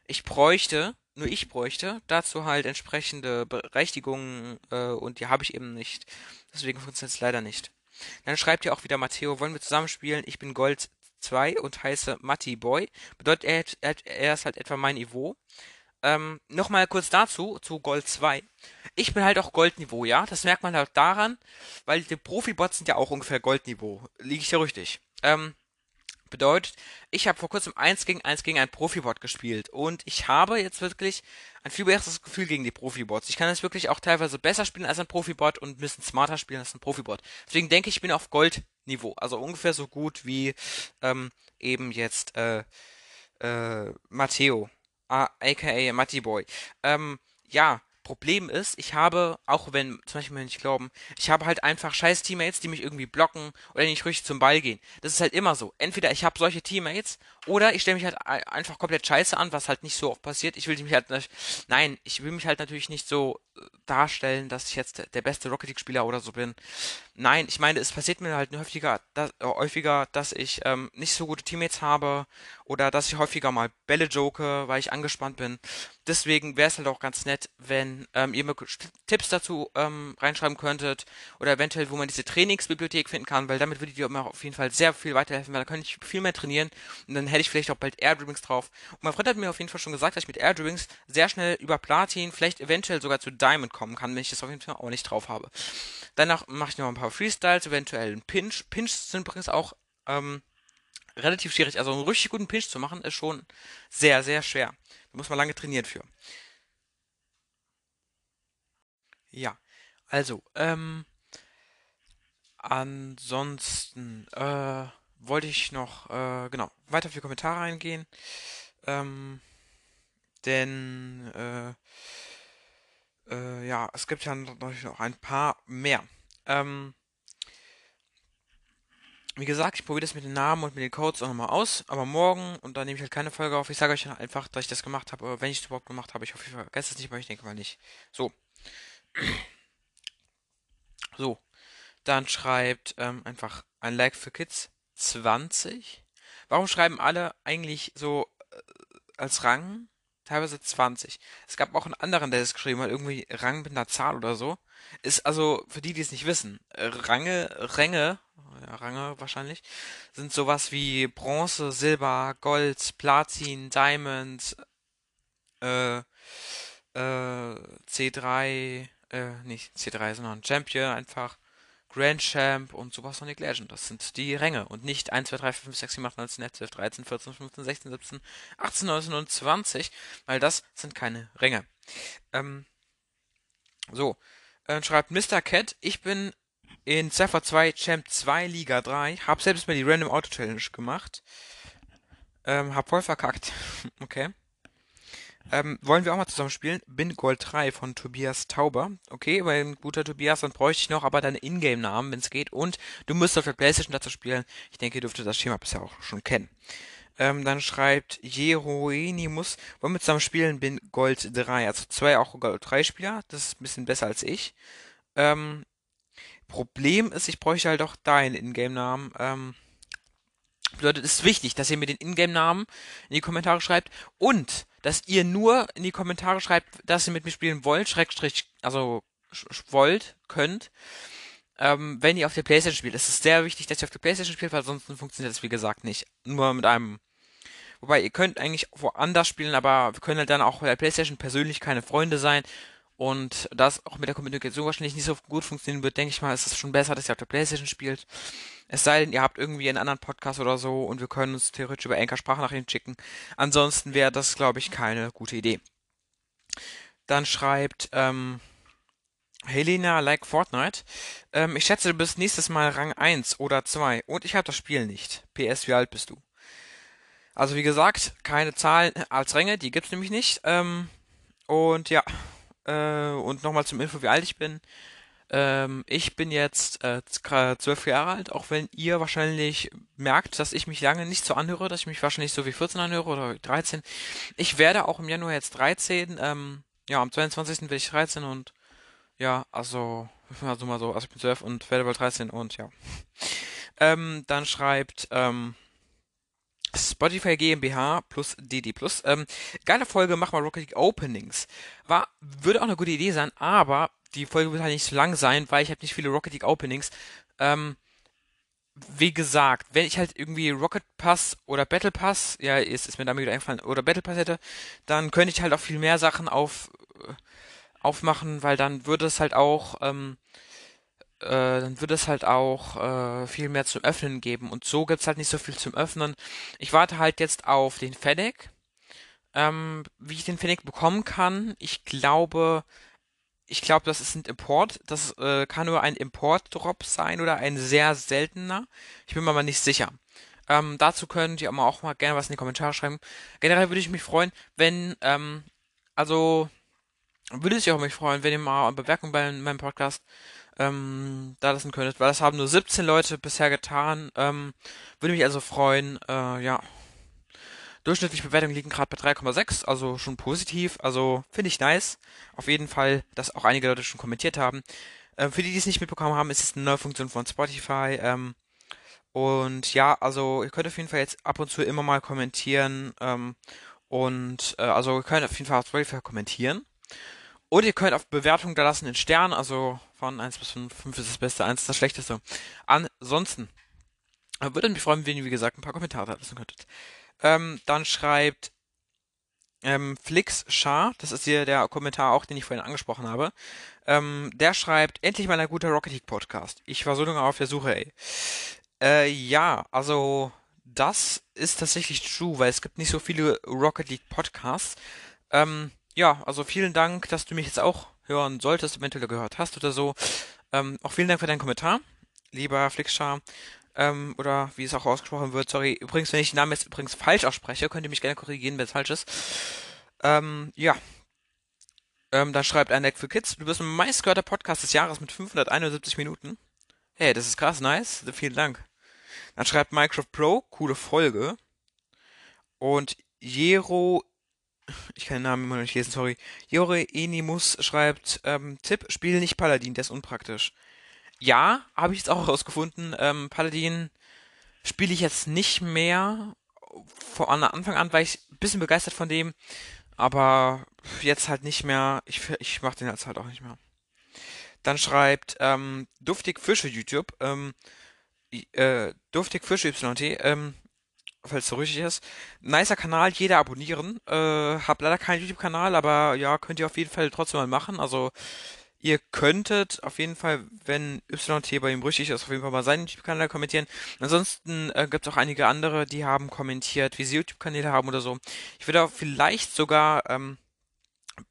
Ich bräuchte, nur ich bräuchte, dazu halt entsprechende Berechtigungen äh, und die habe ich eben nicht. Deswegen funktioniert es leider nicht. Dann schreibt ihr auch wieder Matteo, wollen wir zusammenspielen? Ich bin Gold 2 und heiße Matti Boy. Bedeutet, er, er, ist halt etwa mein Niveau. Ähm, nochmal kurz dazu, zu Gold 2. Ich bin halt auch Goldniveau, ja? Das merkt man halt daran, weil die Profibots sind ja auch ungefähr Goldniveau. Liege ich ja richtig. Ähm, Bedeutet, ich habe vor kurzem eins gegen eins gegen einen Profibot gespielt und ich habe jetzt wirklich ein viel besseres Gefühl gegen die Profibots. Ich kann es wirklich auch teilweise besser spielen als ein Profibot und ein bisschen smarter spielen als ein Profibot. Deswegen denke ich, ich bin auf Goldniveau, also ungefähr so gut wie ähm, eben jetzt äh, äh, Matteo, aka Matty Boy. Ähm, ja, Problem ist, ich habe, auch wenn, zum Beispiel, ich glauben, ich habe halt einfach scheiß Teammates, die mich irgendwie blocken oder nicht richtig zum Ball gehen. Das ist halt immer so. Entweder ich habe solche Teammates oder ich stelle mich halt ein- einfach komplett scheiße an, was halt nicht so oft passiert. Ich will mich halt, nicht- nein, ich will mich halt natürlich nicht so äh, darstellen, dass ich jetzt der, beste Rocket League Spieler oder so bin. Nein, ich meine, es passiert mir halt häufiger, dass, äh, häufiger, dass ich ähm, nicht so gute Teammates habe oder dass ich häufiger mal Bälle joke, weil ich angespannt bin. Deswegen wäre es halt auch ganz nett, wenn ähm, ihr mir Tipps dazu ähm, reinschreiben könntet oder eventuell, wo man diese Trainingsbibliothek finden kann, weil damit würdet ihr mir auf jeden Fall sehr viel weiterhelfen, weil da könnte ich viel mehr trainieren und dann hätte ich vielleicht auch bald Airdribbings drauf. Und mein Freund hat mir auf jeden Fall schon gesagt, dass ich mit Airdribbings sehr schnell über Platin, vielleicht eventuell sogar zu Diamond kommen kann, wenn ich das auf jeden Fall auch nicht drauf habe. Danach mache ich noch ein paar Freestyles, eventuell einen Pinch. Pinch sind übrigens auch ähm, relativ schwierig. Also einen richtig guten Pinch zu machen, ist schon sehr, sehr schwer. Da muss man lange trainieren für. Ja, also, ähm, ansonsten, äh, wollte ich noch, äh, genau, weiter auf die Kommentare eingehen. Ähm, denn, äh, äh, ja, es gibt ja natürlich noch ein paar mehr. Ähm, wie gesagt, ich probiere das mit den Namen und mit den Codes auch nochmal aus, aber morgen, und dann nehme ich halt keine Folge auf. Ich sage euch dann einfach, dass ich das gemacht habe, aber wenn ich es überhaupt gemacht habe, ich hoffe, ich vergesse es nicht, aber ich denke mal nicht. So, so. Dann schreibt ähm, einfach ein Like für Kids 20. Warum schreiben alle eigentlich so äh, als Rang teilweise 20? Es gab auch einen anderen, der das geschrieben hat, irgendwie Rang mit einer Zahl oder so. Ist also, für die, die es nicht wissen, Range, Ränge, ja, Range wahrscheinlich, sind sowas wie Bronze, Silber, Gold, Platin, Diamond, äh, äh, C3, äh, nicht C3, sondern Champion einfach, Grand Champ und Super Sonic Legend. Das sind die Ränge und nicht 1, 2, 3, 4, 5, 6, 7, 8, 9, 10, 11, 12, 13, 14, 15, 16, 17, 18, 19 und 20, weil das sind keine Ränge. Ähm, so, äh, schreibt Mr. Cat, ich bin in Cypher 2 Champ 2 Liga 3, hab selbst mal die Random Auto Challenge gemacht. Ähm, hab voll verkackt. [LAUGHS] okay. Ähm, wollen wir auch mal zusammen spielen? Bin Gold 3 von Tobias Tauber. Okay, weil ein guter Tobias, dann bräuchte ich noch aber deine Ingame-Namen, wenn es geht. Und du musst auf der Playstation dazu spielen. Ich denke, ihr dürftet das Schema bisher auch schon kennen. Ähm, dann schreibt Jeroenimus, wollen wir zusammen spielen? Bin Gold 3. Also zwei auch Gold 3 Spieler. Das ist ein bisschen besser als ich. Ähm, Problem ist, ich bräuchte halt auch deinen Ingame-Namen. Ähm, bedeutet, es ist wichtig, dass ihr mir den Ingame-Namen in die Kommentare schreibt und dass ihr nur in die Kommentare schreibt, dass ihr mit mir spielen wollt, Schrägstrich, also wollt, könnt, ähm, wenn ihr auf der Playstation spielt. Es ist sehr wichtig, dass ihr auf der Playstation spielt, weil sonst funktioniert das wie gesagt nicht. Nur mit einem Wobei, ihr könnt eigentlich woanders spielen, aber wir können halt dann auch bei der Playstation persönlich keine Freunde sein und das auch mit der Kommunikation wahrscheinlich nicht so gut funktionieren wird, denke ich mal, ist es schon besser, dass ihr auf der Playstation spielt. Es sei denn, ihr habt irgendwie einen anderen Podcast oder so und wir können uns theoretisch über Anchor Sprachnachrichten schicken. Ansonsten wäre das, glaube ich, keine gute Idee. Dann schreibt ähm, Helena like Fortnite. Ähm, ich schätze, du bist nächstes Mal Rang 1 oder 2 und ich habe das Spiel nicht. PS, wie alt bist du? Also wie gesagt, keine Zahlen als Ränge, die gibt's nämlich nicht. Ähm, und ja, äh, und nochmal zum Info, wie alt ich bin. Ähm, ich bin jetzt äh, zwölf Jahre alt, auch wenn ihr wahrscheinlich merkt, dass ich mich lange nicht so anhöre, dass ich mich wahrscheinlich so wie 14 anhöre oder 13. Ich werde auch im Januar jetzt 13. Ähm, ja, am 22. werde ich 13 und ja, also, also mal so, also ich bin 12 und werde bald 13 und ja. [LAUGHS] Ähm, dann schreibt, ähm, Spotify GmbH plus DD plus. Ähm, geile Folge, mach mal Rocket League Openings. War, würde auch eine gute Idee sein, aber die Folge wird halt nicht so lang sein, weil ich habe nicht viele Rocket League Openings. Ähm, wie gesagt, wenn ich halt irgendwie Rocket Pass oder Battle Pass, ja, ist, ist mir damit wieder eingefallen, oder Battle Pass hätte, dann könnte ich halt auch viel mehr Sachen auf, äh, aufmachen, weil dann würde es halt auch, ähm, äh, dann würde es halt auch äh, viel mehr zum Öffnen geben. Und so gibt's halt nicht so viel zum Öffnen. Ich warte halt jetzt auf den Fennec. Ähm, wie ich den Fennec bekommen kann, ich glaube, ich glaube, das ist ein Import. Das äh, kann nur ein Import-Drop sein oder ein sehr seltener. Ich bin mir aber nicht sicher. Ähm, dazu könnt ihr auch mal gerne was in die Kommentare schreiben. Generell würde ich mich freuen, wenn, ähm, also, würde ich auch mich freuen, wenn ihr mal eine Bewertung bei meinem Podcast ähm, da lassen könntet, weil das haben nur 17 Leute bisher getan. Ähm, würde mich also freuen, äh, ja. Durchschnittliche Bewertungen liegen gerade bei 3,6, also schon positiv, also finde ich nice. Auf jeden Fall, dass auch einige Leute schon kommentiert haben. Ähm, für die, die es nicht mitbekommen haben, ist es eine neue Funktion von Spotify. Ähm, und ja, also ihr könnt auf jeden Fall jetzt ab und zu immer mal kommentieren. Ähm, und äh, also ihr könnt auf jeden Fall auf Spotify kommentieren. Und ihr könnt auf Bewertung da lassen in Sternen, also von 1 bis 5. 5 ist das Beste, 1 ist das Schlechteste. Ansonsten äh, würde mich freuen, wenn ihr, wie gesagt, ein paar Kommentare lassen könntet. Ähm, dann schreibt ähm, Flix Shah, das ist hier der Kommentar auch, den ich vorhin angesprochen habe. Ähm, der schreibt, endlich mal ein guter Rocket League Podcast. Ich war so lange auf der Suche, ey. Äh, ja, also das ist tatsächlich true, weil es gibt nicht so viele Rocket League Podcasts. Ähm, ja, also vielen Dank, dass du mich jetzt auch hören solltest, eventuell gehört hast oder so. Ähm, auch vielen Dank für deinen Kommentar, lieber Flixchar. Ähm, oder wie es auch ausgesprochen wird, sorry. Übrigens, wenn ich den Namen jetzt übrigens falsch ausspreche, könnt ihr mich gerne korrigieren, wenn es falsch ist. Ähm, ja. Ähm, dann schreibt ein Deck für Kids, du bist mein meistgehörter Podcast des Jahres mit 571 Minuten. Hey, das ist krass, nice. Vielen Dank. Dann schreibt Minecraft Pro, coole Folge. Und Jero ich kann den Namen immer noch nicht lesen, sorry. Jore Enimus schreibt, ähm, Tipp, spiel nicht Paladin, der ist unpraktisch. Ja, habe ich jetzt auch herausgefunden. Ähm, Paladin spiele ich jetzt nicht mehr. Von Anfang an war ich ein bisschen begeistert von dem, aber jetzt halt nicht mehr. Ich, ich mache den jetzt halt auch nicht mehr. Dann schreibt ähm, Duftig Fische YouTube, ähm, äh, Duftig Fische YT, ähm, falls es so richtig ist. Nicer Kanal, jeder abonnieren. Äh, hab leider keinen YouTube-Kanal, aber ja, könnt ihr auf jeden Fall trotzdem mal machen. Also ihr könntet auf jeden Fall, wenn YT bei ihm richtig ist, auf jeden Fall mal seinen YouTube-Kanal kommentieren. Ansonsten äh, gibt es auch einige andere, die haben kommentiert, wie sie YouTube-Kanäle haben oder so. Ich würde auch vielleicht sogar, ähm,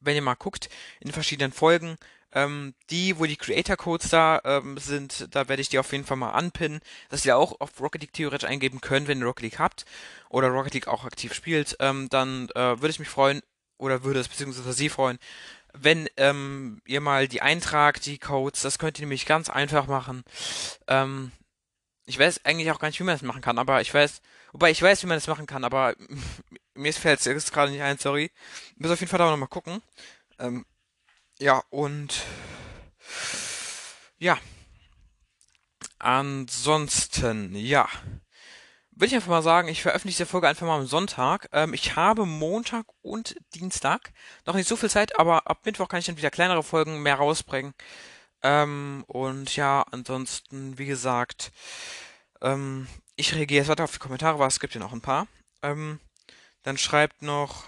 wenn ihr mal guckt, in verschiedenen Folgen, ähm, die, wo die Creator-Codes da ähm, sind, da werde ich die auf jeden Fall mal anpinnen, dass ihr auch auf Rocket League theoretisch eingeben könnt, wenn ihr Rocket League habt oder Rocket League auch aktiv spielt. Ähm, dann äh, würde ich mich freuen, oder würde es beziehungsweise Sie freuen, wenn ähm, ihr mal die eintragt, die Codes, das könnt ihr nämlich ganz einfach machen. Ähm, ich weiß eigentlich auch gar nicht, wie man das machen kann, aber ich weiß, wobei ich weiß, wie man das machen kann, aber [LAUGHS] mir fällt es gerade nicht ein, sorry. Muss auf jeden Fall da nochmal gucken. Ähm, ja, und ja, ansonsten, ja würde ich einfach mal sagen, ich veröffentliche die Folge einfach mal am Sonntag. Ähm, ich habe Montag und Dienstag noch nicht so viel Zeit, aber ab Mittwoch kann ich dann wieder kleinere Folgen mehr rausbringen. Ähm, und ja, ansonsten, wie gesagt, ähm, ich reagiere jetzt weiter auf die Kommentare, weil es gibt ja noch ein paar. Ähm, dann schreibt noch,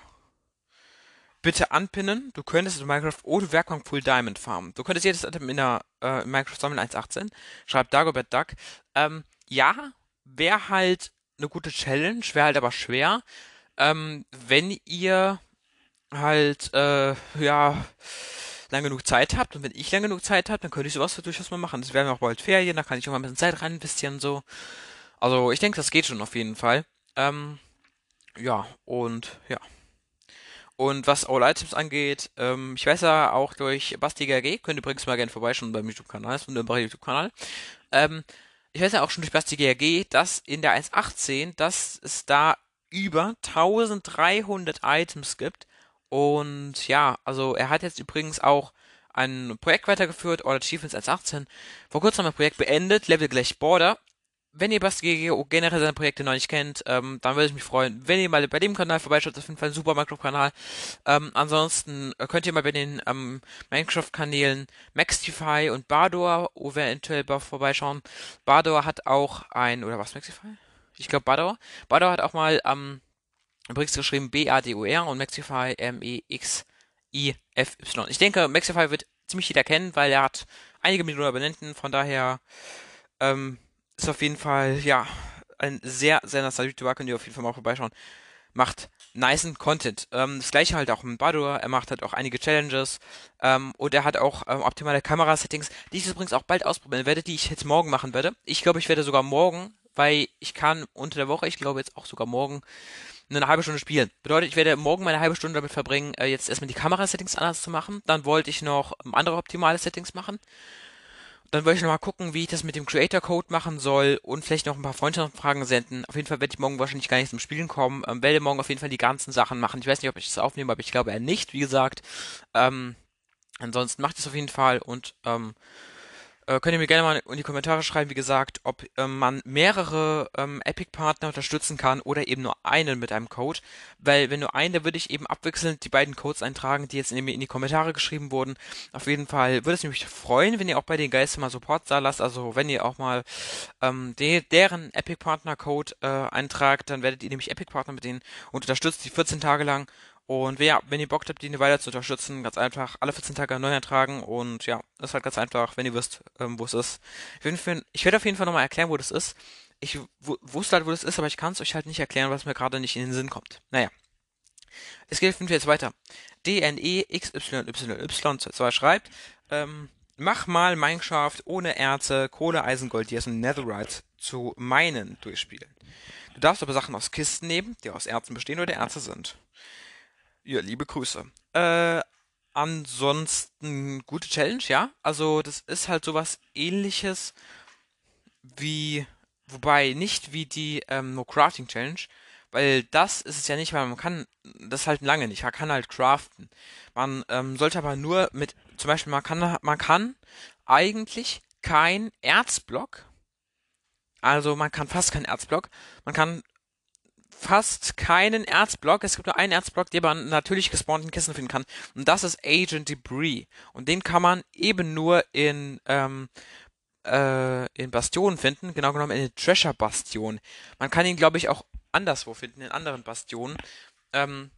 bitte anpinnen, du könntest in Minecraft ohne Werkbank Full Diamond farmen. Du könntest jedes Item in der äh, Minecraft sammeln 1.18. Schreibt Dagobert Duck. Ähm, ja, wäre halt eine gute Challenge, wäre halt aber schwer. Ähm, wenn ihr halt, äh, ja, lang genug Zeit habt und wenn ich lang genug Zeit habe, dann könnte ich sowas durchaus mal machen. Es werden auch bald Ferien, da kann ich auch mal ein bisschen Zeit rein investieren, so. Also, ich denke, das geht schon auf jeden Fall. Ähm, ja, und ja. Und was All Items angeht, ähm, ich weiß ja auch durch Basti GG, könnt ihr übrigens mal gerne vorbeischauen beim YouTube-Kanal, ist ein wunderbarer YouTube-Kanal. Ähm, ich weiß ja auch schon durch Basti GRG, dass in der 1.18, dass es da über 1300 Items gibt. Und ja, also er hat jetzt übrigens auch ein Projekt weitergeführt, All Achievements 1.18. Vor kurzem ein Projekt beendet, Level gleich Border wenn ihr Basti GGO generell seine Projekte noch nicht kennt, ähm, dann würde ich mich freuen, wenn ihr mal bei dem Kanal vorbeischaut. Auf jeden Fall ein super Minecraft-Kanal. Ähm, ansonsten äh, könnt ihr mal bei den ähm, Minecraft-Kanälen Maxify und Bador eventuell vorbeischauen. Bador hat auch ein, oder was, Maxify? Ich glaube Bador. Bador hat auch mal ähm, übrigens geschrieben B-A-D-O-R und Maxify M-E-X-I-F-Y. Ich denke, Maxify wird ziemlich jeder kennen, weil er hat einige Millionen Abonnenten, von daher, ähm, ist auf jeden Fall, ja, ein sehr, sehr nicer YouTuber, könnt ihr auf jeden Fall mal vorbeischauen. Macht niceen Content. Ähm, das gleiche halt auch mit Badur, er macht halt auch einige Challenges ähm, und er hat auch ähm, optimale Kamerasettings, die ich übrigens auch bald ausprobieren werde, die ich jetzt morgen machen werde. Ich glaube, ich werde sogar morgen, weil ich kann unter der Woche, ich glaube jetzt auch sogar morgen, eine halbe Stunde spielen. Bedeutet, ich werde morgen meine halbe Stunde damit verbringen, äh, jetzt erstmal die Kamerasettings anders zu machen. Dann wollte ich noch ähm, andere optimale Settings machen. Dann wollte ich noch mal gucken, wie ich das mit dem Creator Code machen soll und vielleicht noch ein paar Freundschaftsfragen senden. Auf jeden Fall werde ich morgen wahrscheinlich gar nicht zum Spielen kommen. Ähm, werde morgen auf jeden Fall die ganzen Sachen machen. Ich weiß nicht, ob ich das aufnehme, aber ich glaube eher nicht, wie gesagt. Ähm, ansonsten macht es auf jeden Fall und ähm, äh, könnt ihr mir gerne mal in die Kommentare schreiben, wie gesagt, ob ähm, man mehrere ähm, Epic-Partner unterstützen kann oder eben nur einen mit einem Code. Weil wenn nur einen, da würde ich eben abwechselnd die beiden Codes eintragen, die jetzt in die, in die Kommentare geschrieben wurden. Auf jeden Fall würde es mich freuen, wenn ihr auch bei den Geistern mal Support da lasst. Also wenn ihr auch mal ähm, de deren Epic-Partner-Code äh, eintragt, dann werdet ihr nämlich Epic-Partner mit denen und unterstützt die 14 Tage lang. Und ja, wenn ihr Bock habt, die weiter zu unterstützen, ganz einfach alle 14 Tage neu eintragen und ja, ist halt ganz einfach, wenn ihr wisst, ähm, wo es ist. Ich werde auf jeden Fall nochmal erklären, wo das ist. Ich wusste halt, wo das ist, aber ich kann es euch halt nicht erklären, was mir gerade nicht in den Sinn kommt. Naja. Es geht auf jeden Fall jetzt weiter. DNEXYYY2 schreibt, ähm, mach mal Minecraft ohne Erze, Kohle, Eisen, Gold, Dias und Netherite zu meinen durchspielen. Du darfst aber Sachen aus Kisten nehmen, die aus Erzen bestehen oder Erze sind. Ja, liebe Grüße. Äh, ansonsten gute Challenge, ja. Also das ist halt sowas ähnliches wie, wobei nicht wie die ähm, No Crafting Challenge, weil das ist es ja nicht, weil man kann das halt lange nicht. Man kann halt craften. Man ähm, sollte aber nur mit, zum Beispiel man kann, man kann eigentlich kein Erzblock, also man kann fast kein Erzblock, man kann fast keinen Erzblock. Es gibt nur einen Erzblock, den man natürlich gespawnten Kisten finden kann. Und das ist Agent Debris. Und den kann man eben nur in, ähm, äh, in Bastionen finden. Genau genommen in den Treasure Bastion. Man kann ihn, glaube ich, auch anderswo finden, in anderen Bastionen. Ähm,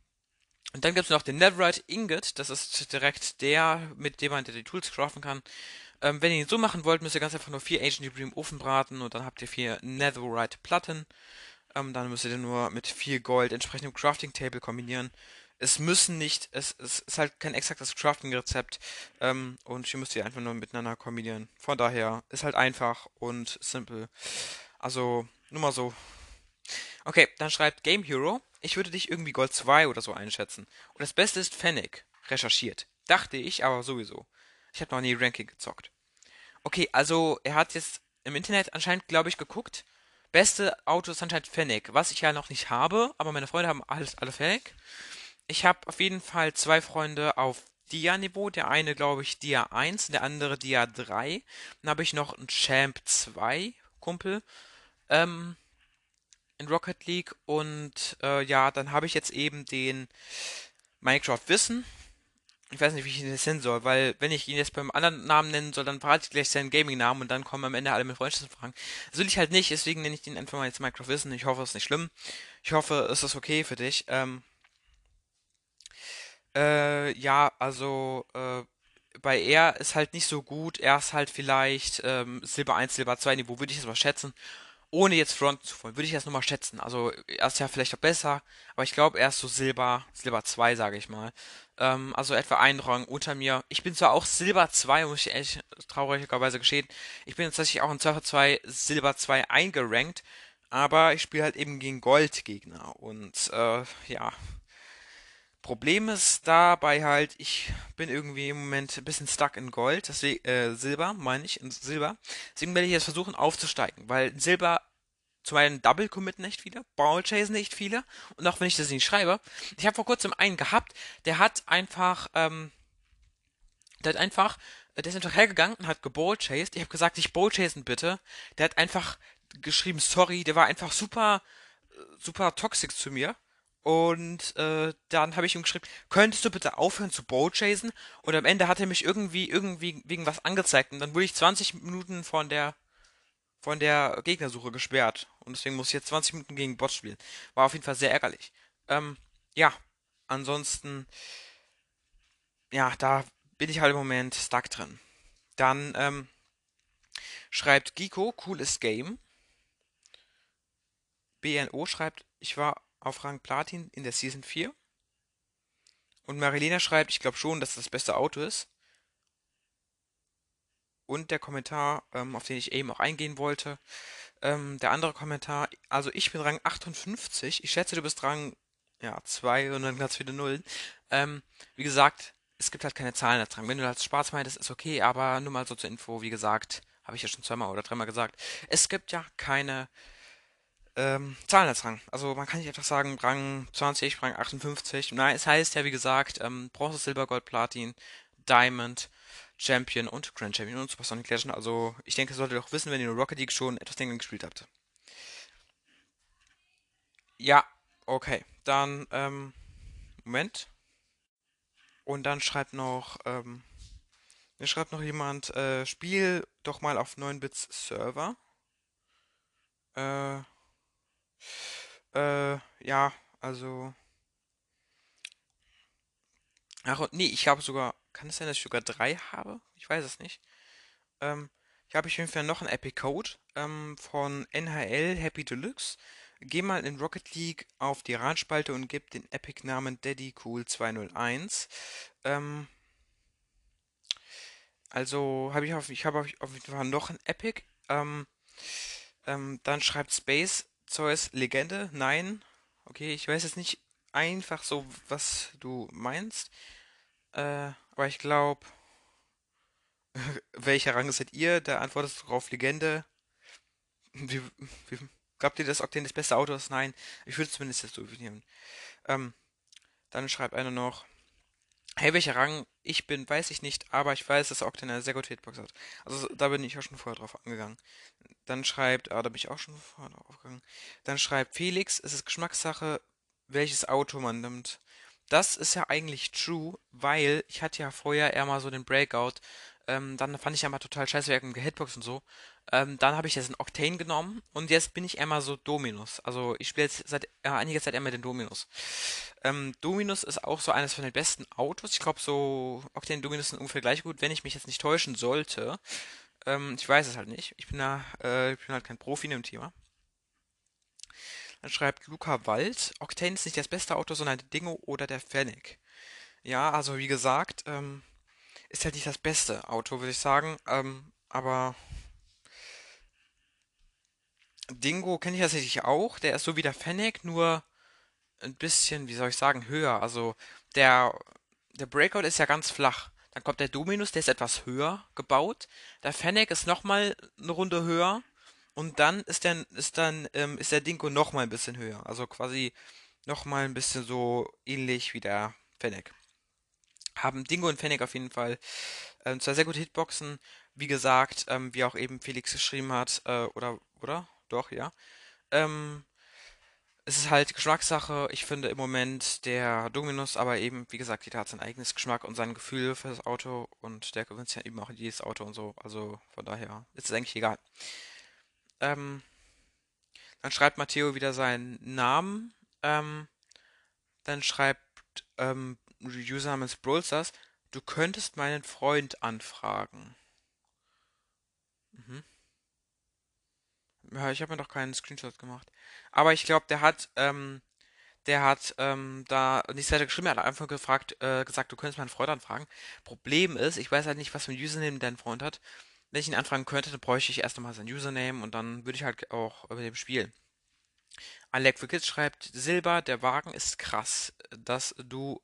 und dann gibt es noch den Netherite Ingot, das ist direkt der, mit dem man die Tools craften kann. Ähm, wenn ihr ihn so machen wollt, müsst ihr ganz einfach nur vier Ancient Debris im Ofen braten und dann habt ihr vier Netherite Platten. Ähm, dann müsst ihr den nur mit viel Gold entsprechend im Crafting Table kombinieren. Es müssen nicht, es, es ist halt kein exaktes Crafting-Rezept ähm, und ihr müsst die einfach nur miteinander kombinieren. Von daher ist halt einfach und simpel. Also, nur mal so. Okay, dann schreibt Game Hero, ich würde dich irgendwie Gold 2 oder so einschätzen. Und das Beste ist Fennec. Recherchiert. Dachte ich, aber sowieso. Ich habe noch nie Ranking gezockt. Okay, also er hat jetzt im Internet anscheinend, glaube ich, geguckt. Beste Auto ist anscheinend Fennec, was ich ja noch nicht habe, aber meine Freunde haben alles, alle Fennec. Ich habe auf jeden Fall zwei Freunde auf Dia-Niveau. Der eine, glaube ich, Dia 1, der andere Dia 3. Dann habe ich noch einen Champ 2 Kumpel ähm, in Rocket League. Und äh, ja, dann habe ich jetzt eben den Minecraft Wissen. Ich weiß nicht, wie ich ihn jetzt nennen soll, weil wenn ich ihn jetzt beim anderen Namen nennen soll, dann verrate ich gleich seinen Gaming-Namen und dann kommen am Ende alle mit Freundschaftsfragen. Das will ich halt nicht, deswegen nenne ich den einfach mal jetzt Minecraft Wissen. Ich hoffe, es ist nicht schlimm. Ich hoffe, es ist okay für dich. Ähm, äh, ja, also äh, bei er ist halt nicht so gut. Er ist halt vielleicht ähm, Silber 1, Silber 2 Niveau, würde ich jetzt mal schätzen. Ohne jetzt Front zu wollen, würde ich jetzt nur mal schätzen. Also er ist ja vielleicht auch besser, aber ich glaube, er ist so Silber, Silber 2, sage ich mal. Ähm, also etwa ein Rang unter mir. Ich bin zwar auch Silber 2, muss ich ehrlich traurigerweise geschehen. Ich bin tatsächlich auch in Surfer 2 Silber 2 eingerankt, aber ich spiele halt eben gegen Goldgegner. Und äh, ja, Problem ist dabei halt, ich bin irgendwie im Moment ein bisschen stuck in Gold, deswegen, äh, Silber, meine ich, in Silber. Deswegen werde ich jetzt versuchen aufzusteigen, weil Silber zum einen Double Commit nicht viele, Ball Chase nicht viele und auch wenn ich das nicht schreibe, ich habe vor kurzem einen gehabt, der hat einfach, ähm, der hat einfach, der ist einfach hergegangen und hat geball chased. Ich habe gesagt, ich ball chasen bitte. Der hat einfach geschrieben, sorry, der war einfach super, super toxisch zu mir. Und äh, dann habe ich ihm geschrieben, könntest du bitte aufhören zu Bowchasen? Und am Ende hat er mich irgendwie, irgendwie wegen was angezeigt. Und dann wurde ich 20 Minuten von der, von der Gegnersuche gesperrt. Und deswegen muss ich jetzt 20 Minuten gegen Bots spielen. War auf jeden Fall sehr ärgerlich. Ähm, ja, ansonsten, ja, da bin ich halt im Moment stuck drin. Dann ähm, schreibt Giko, cooles Game. BNO schreibt, ich war auf Rang Platin in der Season 4. Und Marilena schreibt, ich glaube schon, dass das das beste Auto ist. Und der Kommentar, ähm, auf den ich eben auch eingehen wollte, ähm, der andere Kommentar, also ich bin Rang 58, ich schätze, du bist Rang ja, 2 und dann ganz viele Nullen. Ähm, wie gesagt, es gibt halt keine Zahlen da dran. Wenn du halt Spaß meintest, ist okay, aber nur mal so zur Info, wie gesagt, habe ich ja schon zweimal oder dreimal gesagt, es gibt ja keine ähm, Zahlen als Rang. Also man kann nicht einfach sagen, Rang 20, Rang 58. Nein, es heißt ja, wie gesagt, ähm, Bronze, Silber, Gold, Platin, Diamond, Champion und Grand Champion und Supersonic Legend. Also ich denke, ihr solltet auch wissen, wenn ihr Rocket League schon etwas länger gespielt habt. Ja, okay. Dann, ähm, Moment. Und dann schreibt noch, ähm, mir schreibt noch jemand, äh, spiel doch mal auf 9-Bits Server. Äh, äh, ja, also. Ach, nee, ich habe sogar. Kann es sein, dass ich sogar drei habe? Ich weiß es nicht. Ähm, ich habe auf jeden Fall noch einen Epic Code ähm, von NHL Happy Deluxe. Geh mal in Rocket League auf die Radspalte und gib den Epic-Namen DaddyCool201. Ähm, also habe ich ich habe auf, jeden Fall noch ein Epic. Ähm, ähm, dann schreibt Space Zeus Legende? Nein. Okay, ich weiß jetzt nicht einfach so, was du meinst. Äh, aber ich glaube, [LAUGHS] welcher Rang seid ihr? Da antwortest du drauf Legende. Wie, wie, glaubt ihr, dass Octane das beste Auto ist? Nein. Ich würde zumindest so definieren. Ähm, dann schreibt einer noch, hey, welcher Rang ich bin, weiß ich nicht, aber ich weiß, dass Octane eine sehr gute Hitbox hat. Also da bin ich auch schon vorher drauf angegangen. Dann schreibt, ah, da bin ich auch schon vorher drauf gegangen. Dann schreibt Felix, es ist Geschmackssache, welches Auto man nimmt. Das ist ja eigentlich true, weil ich hatte ja vorher eher mal so den Breakout, Ähm, dann fand ich ja mal total scheiße wegen der Hitbox und so. Ähm, dann habe ich jetzt einen Octane genommen und jetzt bin ich immer so Dominus. Also ich spiele jetzt seit äh, einiger Zeit immer den Dominus. Ähm, Dominus ist auch so eines von den besten Autos. Ich glaube, so Octane und Dominus sind ungefähr gleich gut, wenn ich mich jetzt nicht täuschen sollte. Ähm, ich weiß es halt nicht. Ich bin da, äh, ich bin halt kein Profi in dem Thema. Dann schreibt Luca Wald, Octane ist nicht das beste Auto, sondern der Dingo oder der Fennec. Ja, also wie gesagt, ähm, ist halt nicht das beste Auto, würde ich sagen. Ähm, aber Dingo kenne ich tatsächlich auch. Der ist so wie der Fennec, nur ein bisschen, wie soll ich sagen, höher. Also der, der Breakout ist ja ganz flach. Dann kommt der Dominus, der ist etwas höher gebaut. Der Fennec ist nochmal eine Runde höher. Und dann ist der, ist dann, ähm, ist der Dingo nochmal ein bisschen höher. Also quasi nochmal ein bisschen so ähnlich wie der Fennec. Haben Dingo und Fennec auf jeden Fall ähm, zwei sehr gute Hitboxen. Wie gesagt, ähm, wie auch eben Felix geschrieben hat, äh, oder, oder? Doch, ja. Ähm, es ist halt Geschmackssache. Ich finde im Moment der Dominus, aber eben, wie gesagt, jeder hat sein eigenes Geschmack und sein Gefühl für das Auto und der gewinnt ja eben auch jedes Auto und so. Also von daher ist es eigentlich egal. Ähm, dann schreibt Matteo wieder seinen Namen. Ähm, dann schreibt ähm, User namens Brawlstars, du könntest meinen Freund anfragen. Mhm. Ja, ich habe mir doch keinen Screenshot gemacht. Aber ich glaube, der hat, ähm, der hat ähm, da nicht weiter geschrieben, er hat einfach gefragt, äh, gesagt, du könntest meinen Freund anfragen. Problem ist, ich weiß halt nicht, was für ein Username dein Freund hat. Wenn ich ihn anfragen könnte, dann bräuchte ich erst einmal sein Username und dann würde ich halt auch über dem spielen. Alec for Kids schreibt, Silber, der Wagen ist krass, dass du,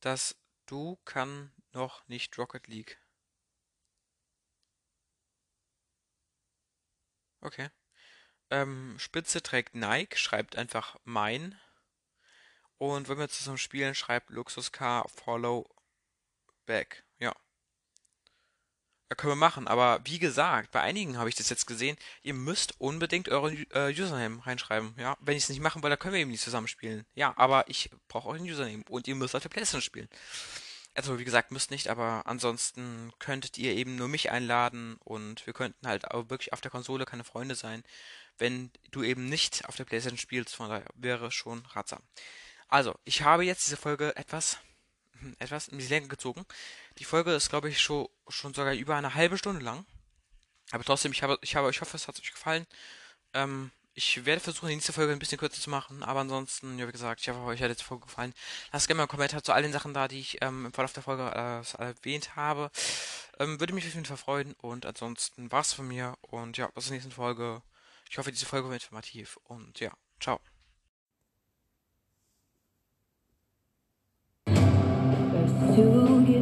dass du kann noch nicht Rocket League. Okay. Ähm, Spitze trägt Nike, schreibt einfach mein. Und wenn wir zusammen spielen, schreibt Luxus Car Follow Back. Ja. Können wir machen, aber wie gesagt, bei einigen habe ich das jetzt gesehen, ihr müsst unbedingt euren äh, Username reinschreiben, ja. Wenn ich es nicht machen will, dann können wir eben nicht zusammenspielen. Ja, aber ich brauche euren Username und ihr müsst auf der Playstation spielen. Also wie gesagt, müsst nicht, aber ansonsten könntet ihr eben nur mich einladen und wir könnten halt auch wirklich auf der Konsole keine Freunde sein, wenn du eben nicht auf der Playstation spielst, von daher wäre schon ratsam. Also, ich habe jetzt diese Folge etwas etwas in die Länge gezogen. Die Folge ist, glaube ich, schon, schon sogar über eine halbe Stunde lang. Aber trotzdem, ich habe, ich habe, ich hoffe, es hat euch gefallen. Ähm, ich werde versuchen, die nächste Folge ein bisschen kürzer zu machen, aber ansonsten, ja, wie gesagt, ich hoffe, euch hat die Folge gefallen. Lasst gerne mal einen Kommentar zu all den Sachen da, die ich ähm, im Verlauf der Folge äh, erwähnt habe. Ähm, würde mich auf jeden Fall freuen und ansonsten war's von mir und ja, bis zur nächsten Folge. Ich hoffe, diese Folge war informativ und ja, ciao. you. you